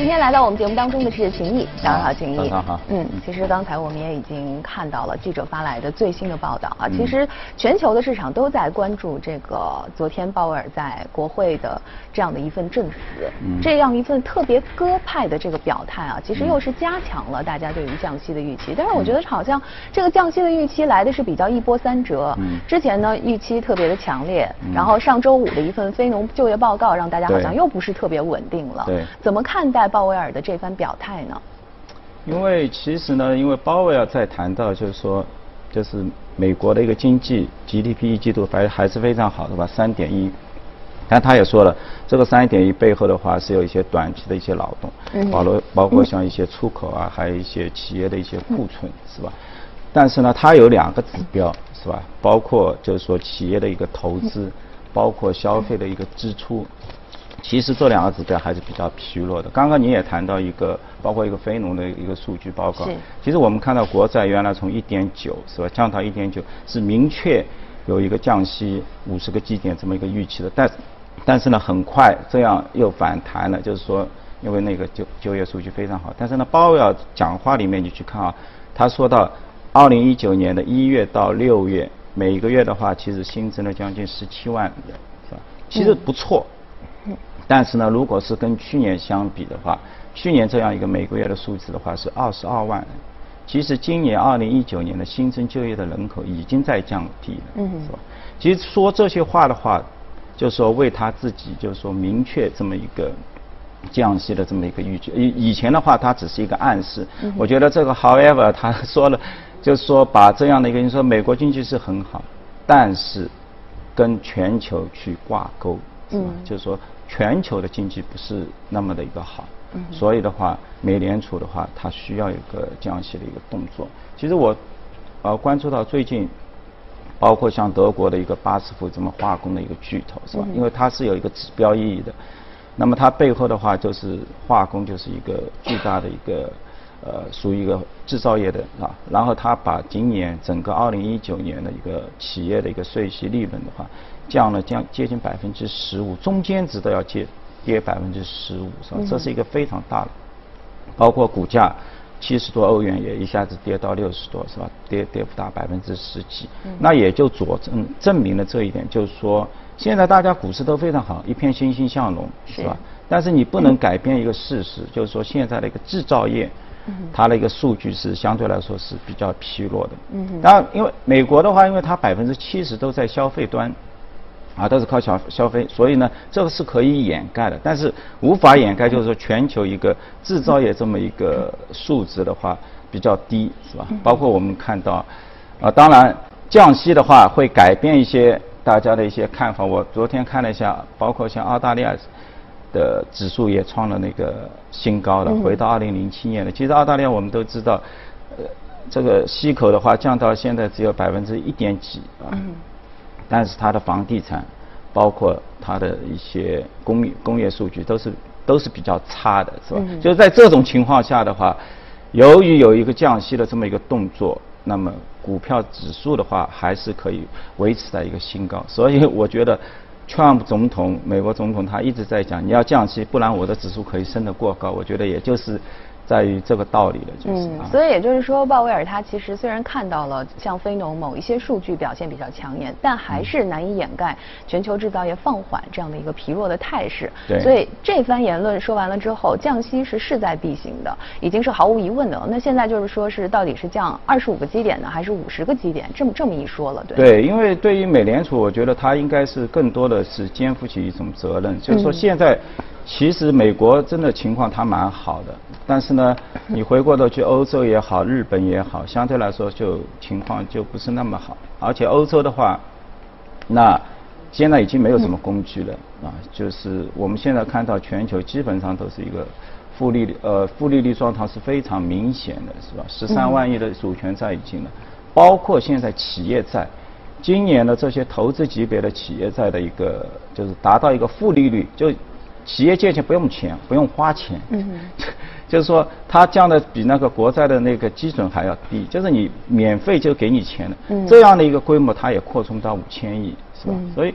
今天来到我们节目当中的是秦毅，早上好，秦毅。早上好。嗯，其实刚才我们也已经看到了记者发来的最新的报道啊。其实全球的市场都在关注这个昨天鲍威尔在国会的这样的一份证词，这样一份特别鸽派的这个表态啊，其实又是加强了大家对于降息的预期。但是我觉得好像这个降息的预期来的是比较一波三折。嗯。之前呢预期特别的强烈，然后上周五的一份非农就业报告让大家好像又不是特别稳定了。对。怎么看待？鲍威尔的这番表态呢？因为其实呢，因为鲍威尔在谈到就是说，就是美国的一个经济 GDP 一季度还还是非常好的吧，三点一。但他也说了，这个三点一背后的话是有一些短期的一些劳动，包括包括像一些出口啊，还有一些企业的一些库存，是吧？但是呢，它有两个指标，是吧？包括就是说企业的一个投资，包括消费的一个支出。其实这两个指标还是比较疲弱的。刚刚你也谈到一个，包括一个非农的一个数据报告。其实我们看到国债原来从一点九是吧降到一点九，是明确有一个降息五十个基点这么一个预期的。但但是呢，很快这样又反弹了，就是说因为那个就就业数据非常好。但是呢，鲍威尔讲话里面你去看啊，他说到二零一九年的一月到六月，每个月的话其实新增了将近十七万人，是吧？其实不错。但是呢，如果是跟去年相比的话，去年这样一个每个月的数字的话是二十二万人。其实今年二零一九年的新增就业的人口已经在降低了，嗯是吧？其实说这些话的话，就是说为他自己就是说明确这么一个降息的这么一个预期。以以前的话，它只是一个暗示。我觉得这个 however 他说了，就是说把这样的一个你说美国经济是很好，但是跟全球去挂钩，是吧？就是说。全球的经济不是那么的一个好，所以的话，美联储的话，它需要一个降息的一个动作。其实我，呃，关注到最近，包括像德国的一个巴斯夫这么化工的一个巨头，是吧？因为它是有一个指标意义的。那么它背后的话，就是化工就是一个巨大的一个，呃，属于一个制造业的啊。然后它把今年整个二零一九年的一个企业的一个税息利润的话。降了将接近百分之十五，中间值都要跌跌百分之十五，是吧？这是一个非常大的，包括股价七十多欧元也一下子跌到六十多，是吧？跌跌幅达百分之十几，那也就佐证证明了这一点，就是说现在大家股市都非常好，一片欣欣向荣，是吧？但是你不能改变一个事实，就是说现在的一个制造业，它的一个数据是相对来说是比较疲弱的。嗯。当然，因为美国的话，因为它百分之七十都在消费端。啊，都是靠消消费，所以呢，这个是可以掩盖的，但是无法掩盖，就是说全球一个制造业这么一个数值的话比较低，是吧？包括我们看到，啊，当然降息的话会改变一些大家的一些看法。我昨天看了一下，包括像澳大利亚的指数也创了那个新高了，回到二零零七年了。其实澳大利亚我们都知道，呃，这个息口的话降到现在只有百分之一点几啊。但是它的房地产，包括它的一些工业工业数据都是都是比较差的，是吧？就是在这种情况下的话，由于有一个降息的这么一个动作，那么股票指数的话还是可以维持在一个新高。所以我觉得，Trump 总统，美国总统他一直在讲，你要降息，不然我的指数可以升得过高。我觉得也就是。在于这个道理了，就是。嗯，所以也就是说，鲍威尔他其实虽然看到了像非农某一些数据表现比较抢眼，但还是难以掩盖全球制造业放缓这样的一个疲弱的态势。对。所以这番言论说完了之后，降息是势在必行的，已经是毫无疑问的了。那现在就是说是到底是降二十五个基点呢，还是五十个基点？这么这么一说了，对。对，因为对于美联储，我觉得它应该是更多的是肩负起一种责任，就是说现在。其实美国真的情况它蛮好的，但是呢，你回过头去欧洲也好，日本也好，相对来说就情况就不是那么好。而且欧洲的话，那现在已经没有什么工具了啊，就是我们现在看到全球基本上都是一个负利率呃负利率状态是非常明显的，是吧？十三万亿的主权债已经了，包括现在企业债，今年的这些投资级别的企业债的一个就是达到一个负利率就。企业借钱不用钱，不用花钱，嗯。就是说它降的比那个国债的那个基准还要低，就是你免费就给你钱了，这样的一个规模，它也扩充到五千亿，是吧？所以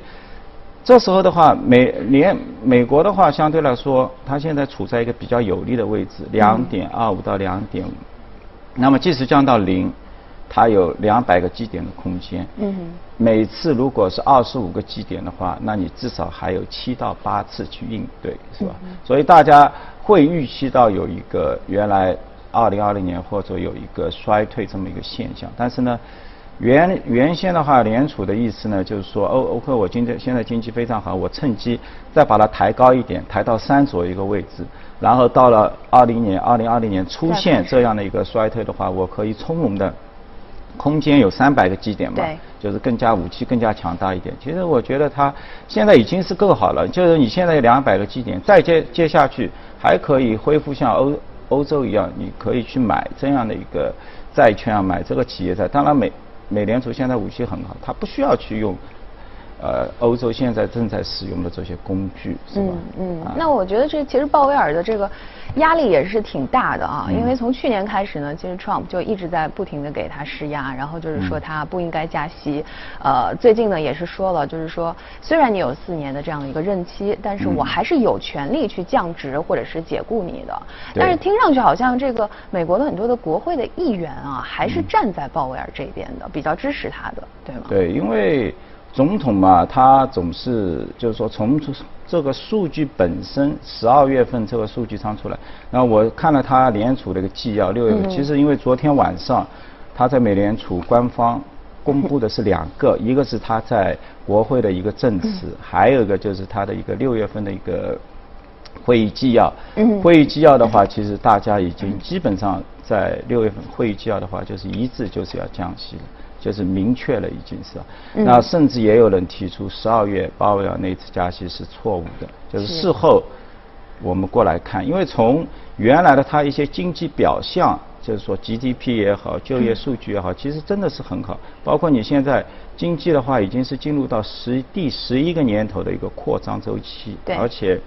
这时候的话，美连美国的话相对来说，它现在处在一个比较有利的位置，两点二五到两点五，那么即使降到零。它有两百个基点的空间，嗯，每次如果是二十五个基点的话，那你至少还有七到八次去应对，是吧？所以大家会预期到有一个原来二零二零年或者有一个衰退这么一个现象，但是呢，原原先的话，联储的意思呢，就是说哦 OK，我今天现在经济非常好，我趁机再把它抬高一点，抬到三左右一个位置，然后到了二零年、二零二零年出现这样的一个衰退的话，我可以从容的。空间有三百个基点嘛，就是更加武器更加强大一点。其实我觉得它现在已经是够好了，就是你现在有两百个基点，再接接下去还可以恢复像欧欧洲一样，你可以去买这样的一个债券啊，买这个企业债。当然美美联储现在武器很好，它不需要去用。呃，欧洲现在正在使用的这些工具，是吧？嗯嗯。那我觉得这其实鲍威尔的这个压力也是挺大的啊，因为从去年开始呢，其实 Trump 就一直在不停的给他施压，然后就是说他不应该加息。呃，最近呢也是说了，就是说虽然你有四年的这样的一个任期，但是我还是有权利去降职或者是解雇你的。但是听上去好像这个美国的很多的国会的议员啊，还是站在鲍威尔这边的，比较支持他的，对吗？对，因为。总统嘛，他总是就是说，从这个数据本身，十二月份这个数据仓出来，然后我看了他联储的一个纪要，六月份，其实因为昨天晚上他在美联储官方公布的是两个，一个是他在国会的一个证词，还有一个就是他的一个六月份的一个会议纪要。会议纪要的话，其实大家已经基本上在六月份会议纪要的话，就是一致就是要降息了。就是明确了已经是，那甚至也有人提出十二月鲍威尔那次加息是错误的，就是事后我们过来看，因为从原来的他一些经济表象，就是说 GDP 也好，就业数据也好，其实真的是很好，包括你现在经济的话已经是进入到十第十一个年头的一个扩张周期，而且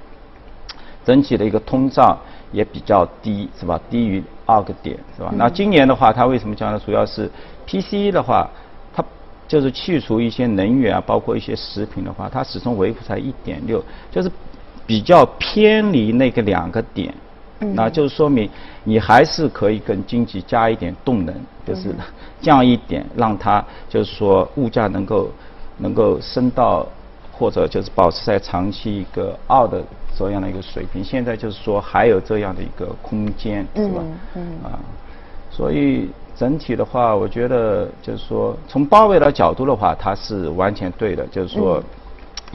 整体的一个通胀也比较低，是吧？低于二个点，是吧？那今年的话，它为什么降呢？主要是 PCE 的话，它就是去除一些能源啊，包括一些食品的话，它始终维护在一点六，就是比较偏离那个两个点，那就是说明你还是可以跟经济加一点动能，就是降一点，让它就是说物价能够能够升到或者就是保持在长期一个二的这样的一个水平。现在就是说还有这样的一个空间，是吧？嗯啊，所以。整体的话，我觉得就是说，从鲍威尔角度的话，他是完全对的，就是说，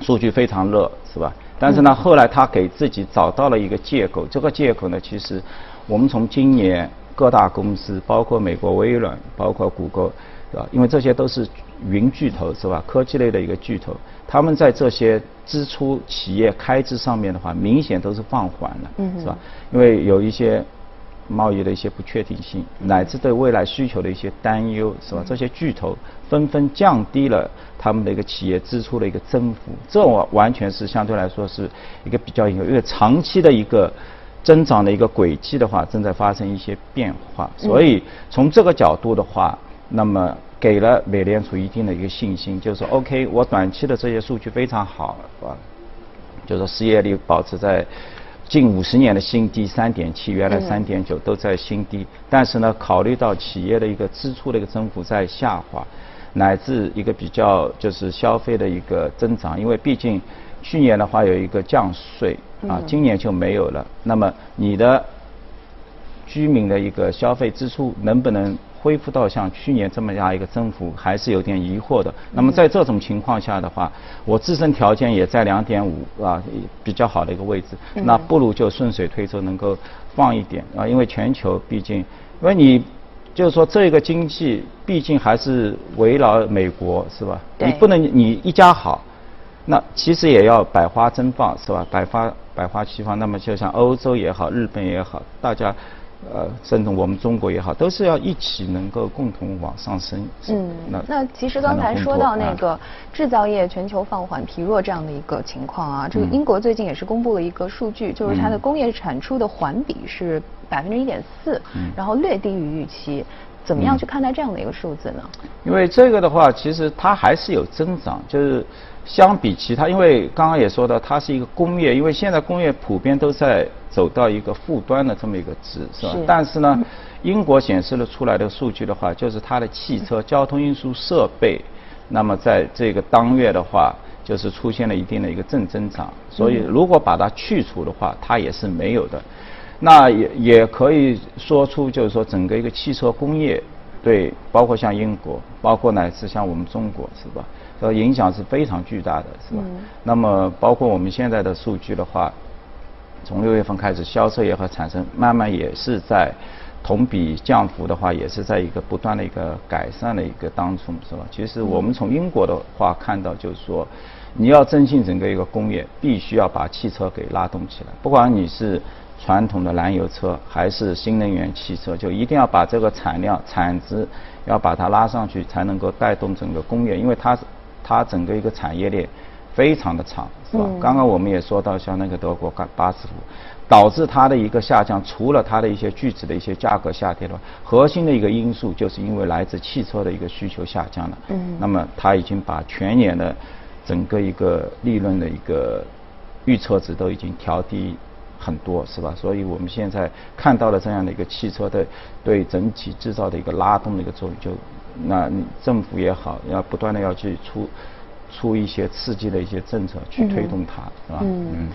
数据非常热，是吧？但是呢，后来他给自己找到了一个借口，这个借口呢，其实我们从今年各大公司，包括美国微软，包括谷歌，因为这些都是云巨头，是吧？科技类的一个巨头，他们在这些支出、企业开支上面的话，明显都是放缓了，是吧？因为有一些。贸易的一些不确定性，乃至对未来需求的一些担忧，是吧？这些巨头纷纷降低了他们的一个企业支出的一个增幅，这完完全是相对来说是一个比较一个因为长期的一个增长的一个轨迹的话，正在发生一些变化。所以从这个角度的话，那么给了美联储一定的一个信心，就是说 OK，我短期的这些数据非常好，是吧？就是失业率保持在。近五十年的新低三点七，原来三点九都在新低，但是呢，考虑到企业的一个支出的一个增幅在下滑，乃至一个比较就是消费的一个增长，因为毕竟去年的话有一个降税啊，今年就没有了，那么你的居民的一个消费支出能不能？恢复到像去年这么样一个增幅，还是有点疑惑的。那么在这种情况下的话，我自身条件也在两点五啊比较好的一个位置，那不如就顺水推舟，能够放一点啊。因为全球毕竟，因为你就是说这个经济毕竟还是围绕美国是吧？你不能你一家好，那其实也要百花争放是吧？百花百花齐放。那么就像欧洲也好，日本也好，大家。呃，甚至我们中国也好，都是要一起能够共同往上升。嗯，那那其实刚才说到那个制造业全球放缓疲弱这样的一个情况啊，这个英国最近也是公布了一个数据，就是它的工业产出的环比是百分之一点四，然后略低于预期。怎么样去看待这样的一个数字呢？因为这个的话，其实它还是有增长，就是相比其他，因为刚刚也说到，它是一个工业，因为现在工业普遍都在走到一个负端的这么一个值，是吧？但是呢，英国显示了出来的数据的话，就是它的汽车交通运输设备，那么在这个当月的话，就是出现了一定的一个正增长，所以如果把它去除的话，它也是没有的。那也也可以说出，就是说整个一个汽车工业，对，包括像英国，包括乃至像我们中国，是吧？呃影响是非常巨大的，是吧？那么包括我们现在的数据的话，从六月份开始，销售也和产生慢慢也是在同比降幅的话，也是在一个不断的一个改善的一个当中，是吧？其实我们从英国的话看到，就是说，你要振兴整个一个工业，必须要把汽车给拉动起来，不管你是。传统的燃油车还是新能源汽车，就一定要把这个产量、产值要把它拉上去，才能够带动整个工业，因为它它整个一个产业链非常的长，是吧？刚刚我们也说到，像那个德国巴斯夫，导致它的一个下降，除了它的一些具体的一些价格下跌的话，核心的一个因素就是因为来自汽车的一个需求下降了。嗯。那么它已经把全年的整个一个利润的一个预测值都已经调低。很多是吧？所以我们现在看到了这样的一个汽车的对整体制造的一个拉动的一个作用，就那你政府也好，要不断的要去出出一些刺激的一些政策去推动它，是吧？嗯。